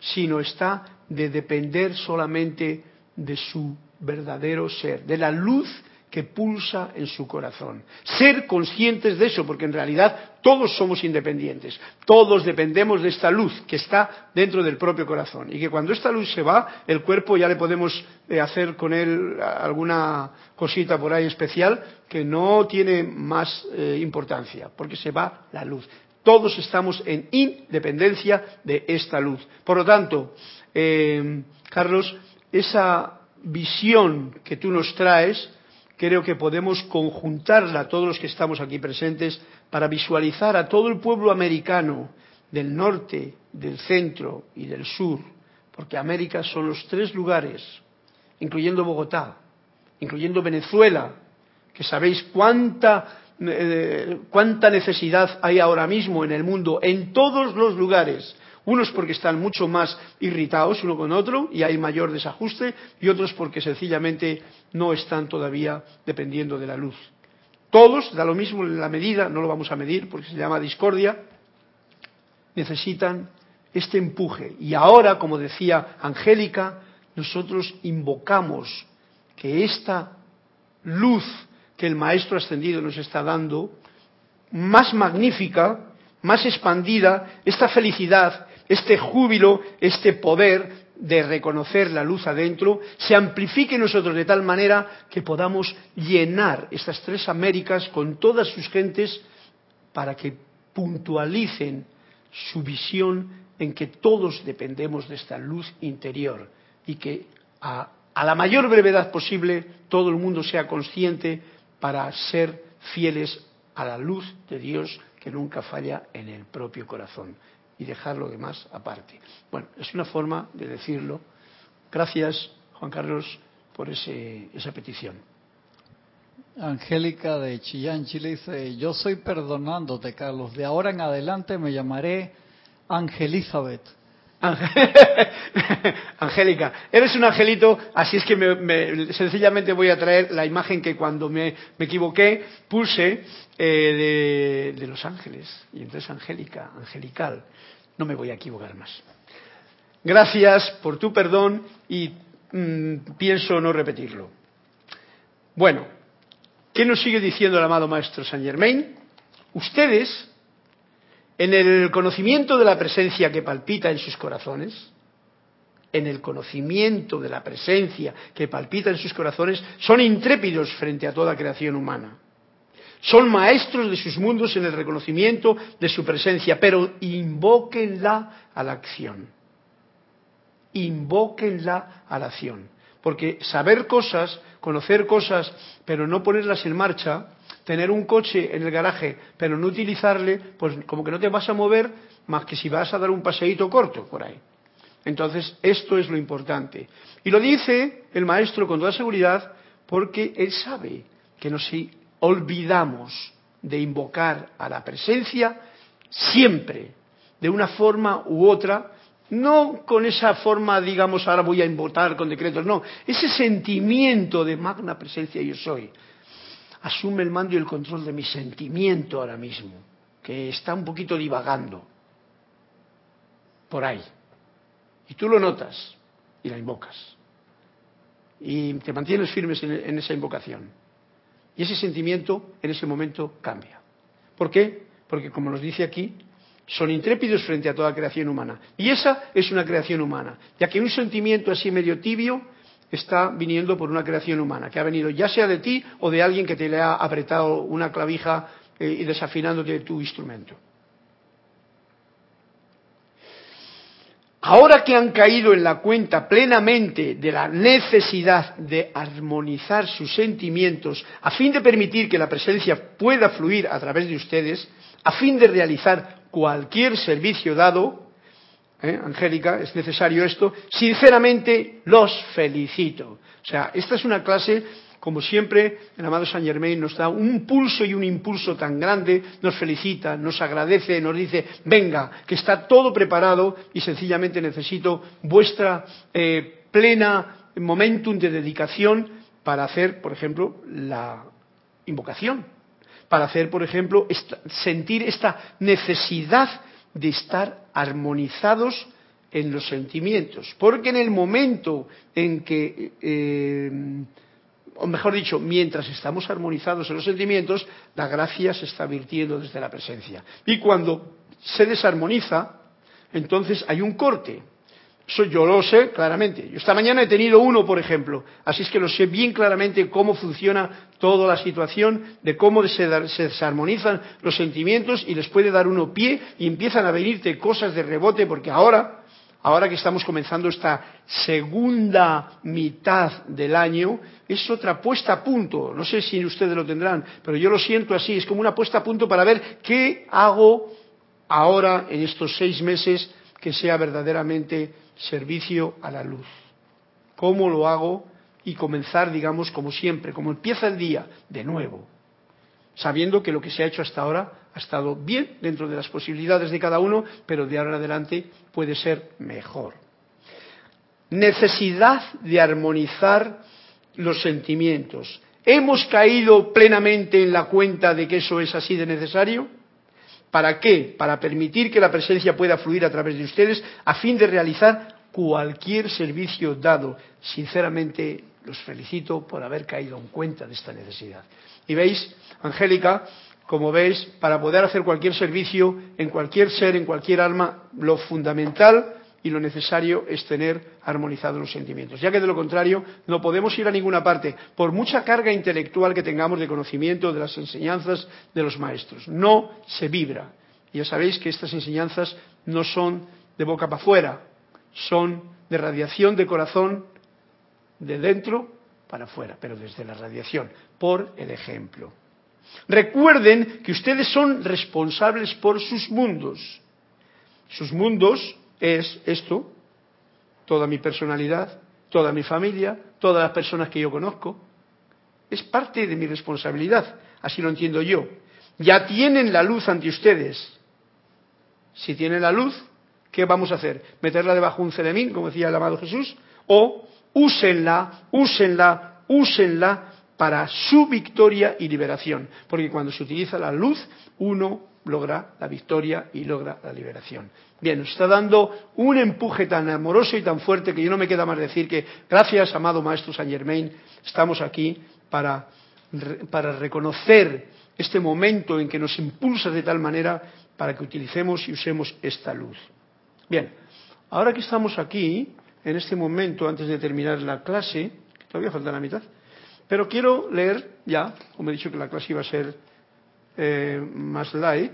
sino está de depender solamente de su verdadero ser, de la luz que pulsa en su corazón. Ser conscientes de eso, porque en realidad todos somos independientes, todos dependemos de esta luz que está dentro del propio corazón y que cuando esta luz se va, el cuerpo ya le podemos eh, hacer con él alguna cosita por ahí especial que no tiene más eh, importancia, porque se va la luz. Todos estamos en independencia de esta luz. Por lo tanto, eh, Carlos, esa visión que tú nos traes, creo que podemos conjuntarla todos los que estamos aquí presentes para visualizar a todo el pueblo americano del norte, del centro y del sur, porque América son los tres lugares, incluyendo Bogotá, incluyendo Venezuela, que sabéis cuánta, eh, cuánta necesidad hay ahora mismo en el mundo, en todos los lugares, unos porque están mucho más irritados uno con otro y hay mayor desajuste y otros porque sencillamente no están todavía dependiendo de la luz. Todos, da lo mismo en la medida, no lo vamos a medir porque se llama discordia, necesitan este empuje. Y ahora, como decía Angélica, nosotros invocamos que esta luz que el Maestro Ascendido nos está dando, más magnífica, más expandida, esta felicidad, este júbilo, este poder de reconocer la luz adentro, se amplifique nosotros de tal manera que podamos llenar estas tres Américas con todas sus gentes para que puntualicen su visión en que todos dependemos de esta luz interior y que a la mayor brevedad posible todo el mundo sea consciente para ser fieles a la luz de Dios que nunca falla en el propio corazón y dejar lo demás aparte. Bueno, es una forma de decirlo. Gracias, Juan Carlos, por ese, esa petición. Angélica de Chillán, Chile dice, yo soy perdonándote, Carlos. De ahora en adelante me llamaré Angelizabeth. <laughs> Angélica, eres un angelito, así es que me, sencillamente voy a traer la imagen que cuando me, equivoqué puse eh, de, los ángeles. Y entonces Angélica, angelical, no me voy a equivocar más. Gracias por tu perdón y mm, pienso no repetirlo. Bueno, ¿qué nos sigue diciendo el amado Maestro Saint Germain? Ustedes en el conocimiento de la presencia que palpita en sus corazones, en el conocimiento de la presencia que palpita en sus corazones, son intrépidos frente a toda creación humana. Son maestros de sus mundos en el reconocimiento de su presencia, pero invóquenla a la acción. Invóquenla a la acción. Porque saber cosas, conocer cosas, pero no ponerlas en marcha, tener un coche en el garaje, pero no utilizarle, pues como que no te vas a mover más que si vas a dar un paseíto corto por ahí. Entonces, esto es lo importante. Y lo dice el maestro con toda seguridad porque él sabe que nos olvidamos de invocar a la presencia siempre, de una forma u otra, no con esa forma, digamos, ahora voy a invocar con decretos, no, ese sentimiento de magna presencia yo soy. Asume el mando y el control de mi sentimiento ahora mismo, que está un poquito divagando por ahí. Y tú lo notas y la invocas. Y te mantienes firmes en, esa invocación. Y ese sentimiento en ese momento cambia. ¿Por qué? Porque como nos dice aquí, son intrépidos frente a toda creación humana. Y esa es una creación humana, ya que un sentimiento así medio tibio está viniendo por una creación humana, que ha venido ya sea de ti o de alguien que te le ha apretado una clavija eh, y desafinándote tu instrumento. Ahora que han caído en la cuenta plenamente de la necesidad de armonizar sus sentimientos a fin de permitir que la presencia pueda fluir a través de ustedes, a fin de realizar cualquier servicio dado, ¿eh? Angélica, es necesario esto, sinceramente los felicito. O sea, esta es una clase como siempre, el amado Saint Germain nos da un pulso y un impulso tan grande, nos felicita, nos agradece, nos dice, venga, que está todo preparado y sencillamente necesito vuestra eh, plena momentum de dedicación para hacer, por ejemplo, la invocación, para hacer, por ejemplo, sentir esta necesidad de estar armonizados en los sentimientos. Porque en el momento en que eh, o mejor dicho, mientras estamos armonizados en los sentimientos, la gracia se está virtiendo desde la presencia. Y cuando se desarmoniza, entonces hay un corte. Eso yo lo sé claramente. Yo esta mañana he tenido uno, por ejemplo, así es que lo sé bien claramente cómo funciona toda la situación, de cómo se, desarmonizan los sentimientos y les puede dar uno pie y empiezan a venirte cosas de rebote porque ahora ahora que estamos comenzando esta segunda mitad del año, es otra puesta a punto. No sé si ustedes lo tendrán, pero yo lo siento así. Es como una puesta a punto para ver qué hago ahora en estos seis meses que sea verdaderamente servicio a la luz. ¿Cómo lo hago? Y comenzar, digamos, como siempre, como empieza el día, de nuevo, sabiendo que lo que se ha hecho hasta ahora ha estado bien dentro de las posibilidades de cada uno, pero de ahora en adelante puede ser mejor. Necesidad de armonizar los sentimientos. ¿Hemos caído plenamente en la cuenta de que eso es así de necesario? ¿Para qué? Para permitir que la presencia pueda fluir a través de ustedes a fin de realizar cualquier servicio dado. Sinceramente, los felicito por haber caído en cuenta de esta necesidad. Y veis, Angélica, como veis, para poder hacer cualquier servicio en cualquier ser, en cualquier alma, lo fundamental y lo necesario es tener armonizados los sentimientos, ya que de lo contrario no podemos ir a ninguna parte, por mucha carga intelectual que tengamos de conocimiento de las enseñanzas de los maestros. No se vibra. Ya sabéis que estas enseñanzas no son de boca para afuera, son de radiación de corazón de dentro para afuera, pero desde la radiación, por el ejemplo. Recuerden que ustedes son responsables por sus mundos. Sus mundos es esto, toda mi personalidad, toda mi familia, todas las personas que yo conozco. Es parte de mi responsabilidad, así lo entiendo yo. Ya tienen la luz ante ustedes. Si tienen la luz, ¿qué vamos a hacer? ¿Meterla debajo de un ceremín, como decía el amado Jesús? ¿O úsenla, úsenla, úsenla para su victoria y liberación. Porque cuando se utiliza la luz, uno logra la victoria y logra la liberación. Bien, nos está dando un empuje tan amoroso y tan fuerte que yo no me queda más decir que gracias, amado Maestro Saint Germain, estamos aquí para, para reconocer este momento en que nos impulsa de tal manera para que utilicemos y usemos esta luz. Bien, ahora que estamos aquí, en este momento, antes de terminar la clase, todavía falta la mitad, pero quiero leer ya, como he dicho que la clase iba a ser eh, más light,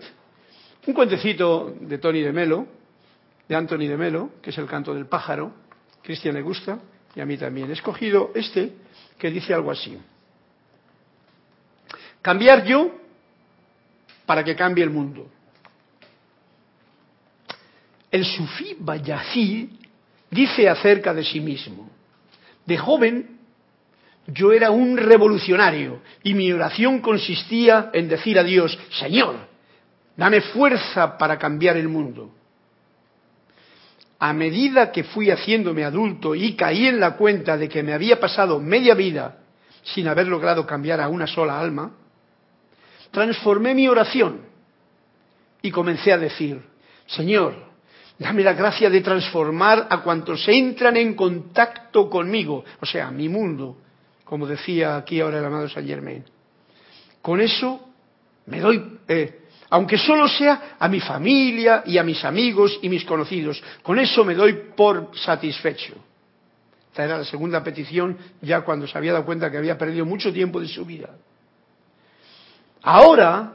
un cuentecito de Tony de Melo, de Anthony de Melo, que es el canto del pájaro. Cristian le gusta y a mí también. He escogido este que dice algo así. Cambiar yo para que cambie el mundo. El sufí Bayazid dice acerca de sí mismo, de joven yo era un revolucionario y mi oración consistía en decir a Dios, Señor, dame fuerza para cambiar el mundo. A medida que fui haciéndome adulto y caí en la cuenta de que me había pasado media vida sin haber logrado cambiar a una sola alma, transformé mi oración y comencé a decir, Señor, dame la gracia de transformar a cuantos entran en contacto conmigo, o sea, mi mundo, como decía aquí ahora el amado Saint Germain. Con eso me doy, eh, aunque solo sea a mi familia y a mis amigos y mis conocidos, con eso me doy por satisfecho. Esta era la segunda petición ya cuando se había dado cuenta que había perdido mucho tiempo de su vida. Ahora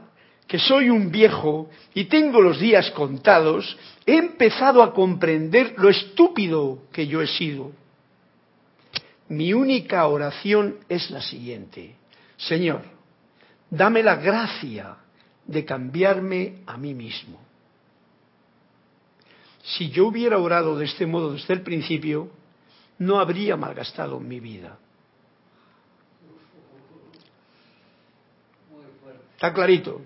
que soy un viejo y tengo los días contados, he empezado a comprender lo estúpido que yo he sido. Mi única oración es la siguiente. Señor, dame la gracia de cambiarme a mí mismo. Si yo hubiera orado de este modo desde el principio, no habría malgastado mi vida. Está clarito.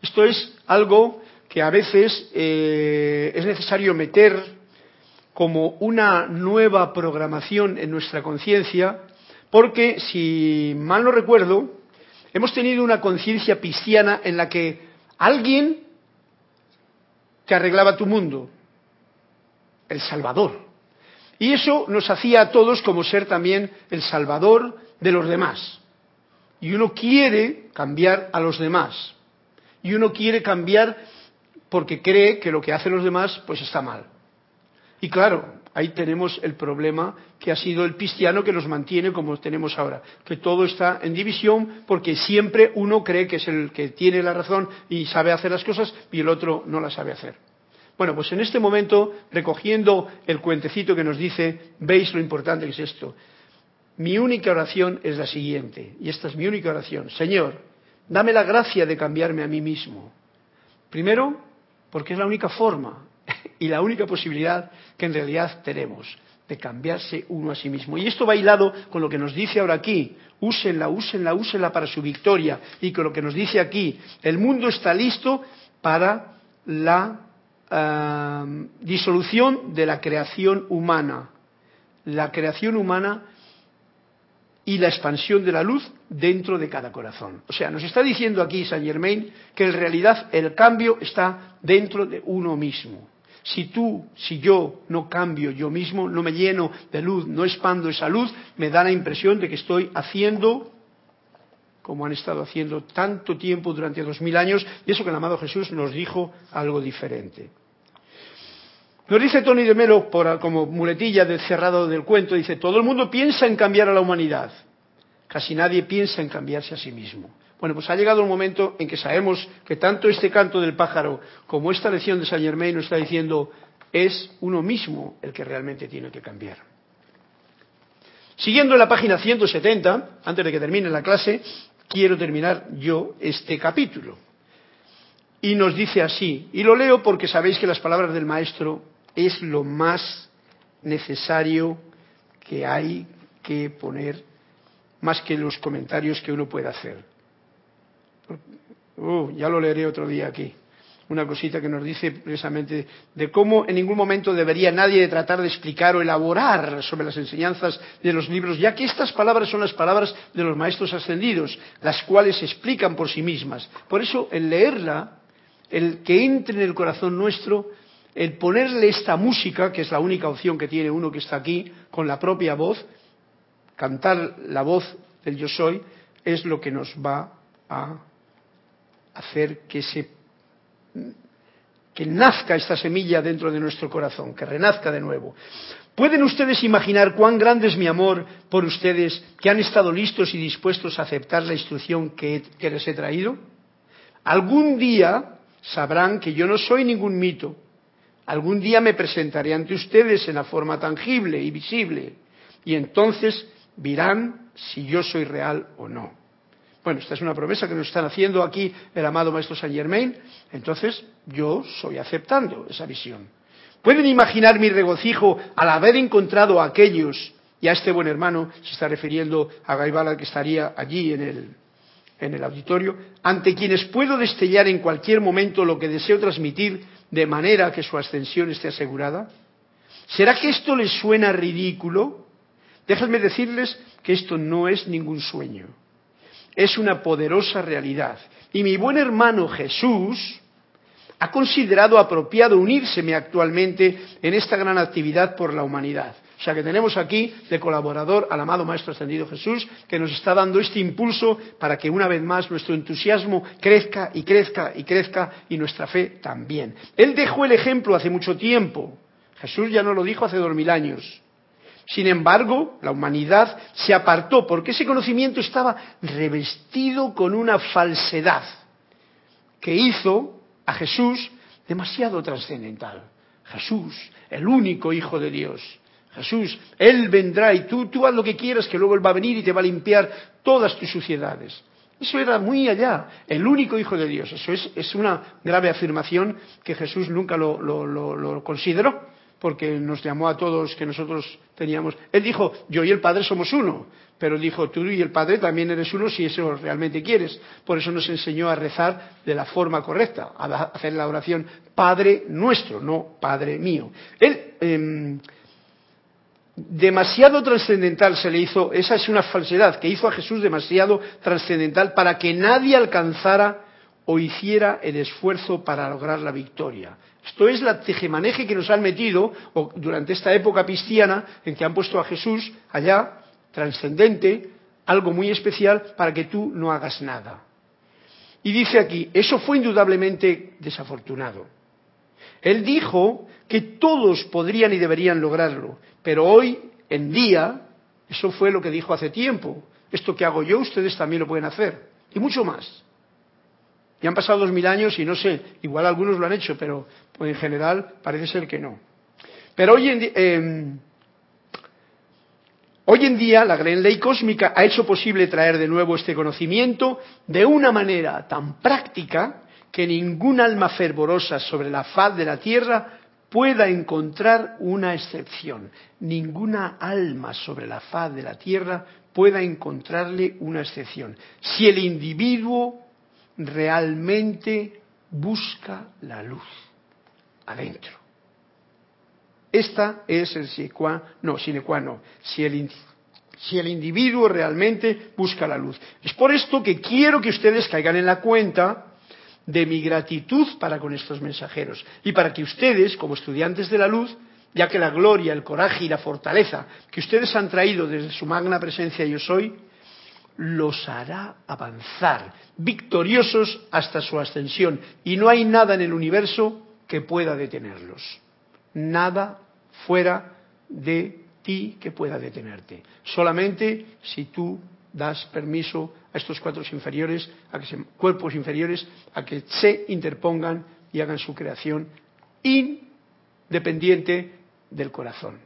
Esto es algo que a veces eh, es necesario meter como una nueva programación en nuestra conciencia, porque si mal no recuerdo, hemos tenido una conciencia cristiana en la que alguien te arreglaba tu mundo, el Salvador. Y eso nos hacía a todos como ser también el Salvador de los demás y uno quiere cambiar a los demás y uno quiere cambiar porque cree que lo que hacen los demás pues está mal. Y claro, ahí tenemos el problema que ha sido el cristiano que nos mantiene como tenemos ahora, que todo está en división porque siempre uno cree que es el que tiene la razón y sabe hacer las cosas y el otro no las sabe hacer. Bueno, pues en este momento, recogiendo el cuentecito que nos dice, veis lo importante que es esto. Mi única oración es la siguiente, y esta es mi única oración. Señor, dame la gracia de cambiarme a mí mismo. Primero, porque es la única forma <laughs> y la única posibilidad que en realidad tenemos de cambiarse uno a sí mismo. Y esto va hilado con lo que nos dice ahora aquí, úsenla, úsenla, úsenla para su victoria. Y con lo que nos dice aquí, el mundo está listo para la ah, disolución de la creación humana. La creación humana y la expansión de la luz dentro de cada corazón. O sea, nos está diciendo aquí Saint Germain que en realidad el cambio está dentro de uno mismo. Si tú, si yo no cambio yo mismo, no me lleno de luz, no expando esa luz, me da la impresión de que estoy haciendo como han estado haciendo tanto tiempo durante dos mil años, y eso que el amado Jesús nos dijo algo diferente. Nos dice Tony de Melo, por, como muletilla del cerrado del cuento, dice, todo el mundo piensa en cambiar a la humanidad, casi nadie piensa en cambiarse a sí mismo. Bueno, pues ha llegado un momento en que sabemos que tanto este canto del pájaro como esta lección de Saint Germain nos está diciendo, es uno mismo el que realmente tiene que cambiar. Siguiendo en la página 170, antes de que termine la clase, quiero terminar yo este capítulo. Y nos dice así, y lo leo porque sabéis que las palabras del maestro es lo más necesario que hay que poner, más que los comentarios que uno puede hacer. Uh, ya lo leeré otro día aquí. Una cosita que nos dice precisamente de cómo en ningún momento debería nadie tratar de explicar o elaborar sobre las enseñanzas de los libros, ya que estas palabras son las palabras de los maestros ascendidos, las cuales se explican por sí mismas. Por eso, el leerla, el que entre en el corazón nuestro, el ponerle esta música, que es la única opción que tiene uno que está aquí, con la propia voz, cantar la voz del yo soy, es lo que nos va a hacer que se nazca esta semilla dentro de nuestro corazón, que renazca de nuevo. ¿Pueden ustedes imaginar cuán grande es mi amor por ustedes que han estado listos y dispuestos a aceptar la instrucción que, que les he traído? Algún día sabrán que yo no soy ningún mito, Algún día me presentaré ante ustedes en la forma tangible y visible y entonces verán si yo soy real o no. Bueno, esta es una promesa que nos están haciendo aquí el amado Maestro Saint Germain, entonces yo soy aceptando esa visión. ¿Pueden imaginar mi regocijo al haber encontrado a aquellos, y a este buen hermano se está refiriendo a Gaibala que estaría allí en el, en el auditorio, ante quienes puedo destellar en cualquier momento lo que deseo transmitir de manera que su ascensión esté asegurada? ¿Será que esto les suena ridículo? Déjenme decirles que esto no es ningún sueño, es una poderosa realidad. Y mi buen hermano Jesús ha considerado apropiado unírseme actualmente en esta gran actividad por la humanidad. O sea que tenemos aquí de colaborador al amado Maestro Ascendido Jesús, que nos está dando este impulso para que una vez más nuestro entusiasmo crezca y crezca y crezca y nuestra fe también. Él dejó el ejemplo hace mucho tiempo. Jesús ya no lo dijo hace dos mil años. Sin embargo, la humanidad se apartó porque ese conocimiento estaba revestido con una falsedad que hizo a Jesús demasiado trascendental. Jesús, el único Hijo de Dios. Jesús, Él vendrá y tú, tú haz lo que quieras, que luego Él va a venir y te va a limpiar todas tus suciedades. Eso era muy allá, el único Hijo de Dios. Eso es, una grave afirmación que Jesús nunca lo, lo consideró porque nos llamó a todos que nosotros teníamos. Él dijo, yo y el Padre somos uno, pero dijo, tú y el Padre también eres uno si eso realmente quieres. Por eso nos enseñó a rezar de la forma correcta, a hacer la oración Padre nuestro, no Padre mío. Él, em, demasiado trascendental se le hizo, esa es una falsedad, que hizo a Jesús demasiado trascendental para que nadie alcanzara o hiciera el esfuerzo para lograr la victoria. Esto es la tejemaneje que nos han metido durante esta época cristiana en que han puesto a Jesús allá, trascendente, algo muy especial para que tú no hagas nada. Y dice aquí, eso fue indudablemente desafortunado. Él dijo que todos podrían y deberían lograrlo, pero hoy en día, eso fue lo que dijo hace tiempo, esto que hago yo, ustedes también lo pueden hacer, y mucho más. Ya han pasado dos mil años y no sé, igual algunos lo han hecho, pero en general parece ser que no. Pero hoy en, em, hoy en día la gran ley cósmica ha hecho posible traer de nuevo este conocimiento de una manera tan práctica que ningún alma fervorosa sobre la faz de la tierra pueda encontrar una excepción. Ninguna alma sobre la faz de la tierra pueda encontrarle una excepción. Si el individuo realmente busca la luz adentro. Esta es el sine no, sine no. Si el, si el individuo realmente busca la luz. Es por esto que quiero que ustedes caigan en la cuenta de mi gratitud para con estos mensajeros y para que ustedes, como estudiantes de la luz, ya que la gloria, el coraje y la fortaleza que ustedes han traído desde su magna presencia yo soy, los hará avanzar, victoriosos hasta su ascensión. Y no hay nada en el universo que pueda detenerlos. Nada fuera de ti que pueda detenerte. Solamente si tú das permiso a estos cuatro inferiores, a que se, cuerpos inferiores, a que se interpongan y hagan su creación independiente del corazón.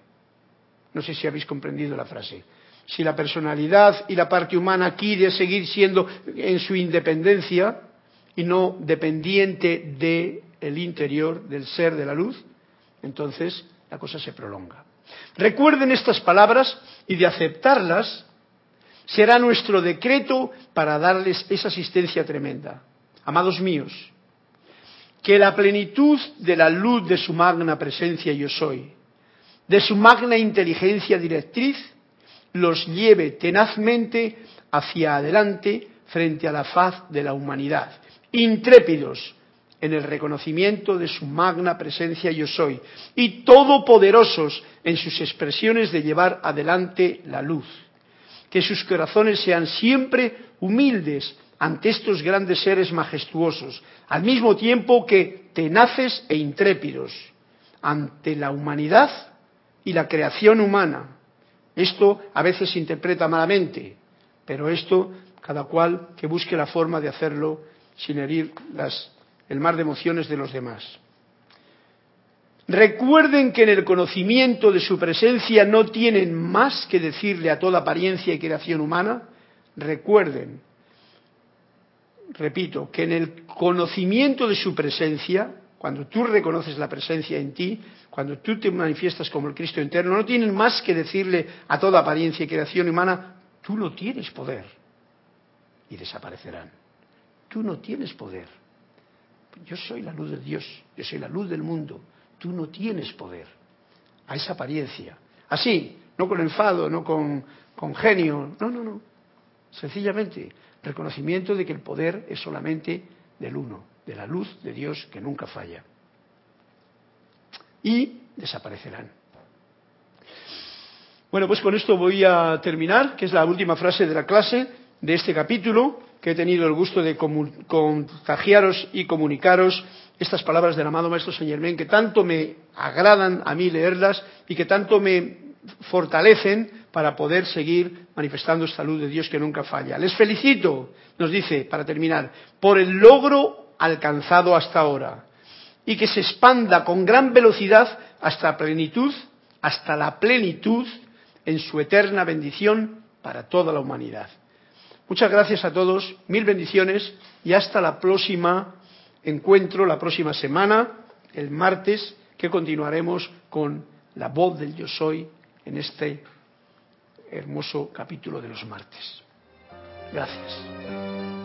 No sé si habéis comprendido la frase si la personalidad y la parte humana quiere seguir siendo en su independencia y no dependiente del interior del ser de la luz, entonces la cosa se prolonga. Recuerden estas palabras y de aceptarlas será nuestro decreto para darles esa asistencia tremenda. Amados míos, que la plenitud de la luz de su magna presencia yo soy, de su magna inteligencia directriz, los lleve tenazmente hacia adelante frente a la faz de la humanidad, intrépidos en el reconocimiento de su magna presencia yo soy, y todopoderosos en sus expresiones de llevar adelante la luz. Que sus corazones sean siempre humildes ante estos grandes seres majestuosos, al mismo tiempo que tenaces e intrépidos ante la humanidad y la creación humana, esto a veces se interpreta malamente, pero esto cada cual que busque la forma de hacerlo sin herir el mar de emociones de los demás. Recuerden que en el conocimiento de su presencia no tienen más que decirle a toda apariencia y creación humana. Recuerden repito, que en el conocimiento de su presencia, cuando tú reconoces la presencia en ti, cuando tú te manifiestas como el Cristo interno, no tienen más que decirle a toda apariencia y creación humana, tú no tienes poder. Y desaparecerán. Tú no tienes poder. Yo soy la luz de Dios, yo soy la luz del mundo. Tú no tienes poder. A esa apariencia. Así, no con enfado, no con, con genio, no, no, no. Sencillamente, reconocimiento de que el poder es solamente del uno, de la luz de Dios que nunca falla. Y desaparecerán. Bueno, pues con esto voy a terminar, que es la última frase de la clase de este capítulo, que he tenido el gusto de contagiaros y comunicaros estas palabras del amado Maestro Señor Men, que tanto me agradan a mí leerlas y que tanto me fortalecen para poder seguir manifestando esta luz de Dios que nunca falla. Les felicito, nos dice, para terminar, por el logro alcanzado hasta ahora y que se expanda con gran velocidad hasta plenitud, hasta la plenitud en su eterna bendición para toda la humanidad. Muchas gracias a todos, mil bendiciones y hasta la próxima encuentro, la próxima semana, el martes, que continuaremos con la voz del yo soy en este hermoso capítulo de los martes. Gracias.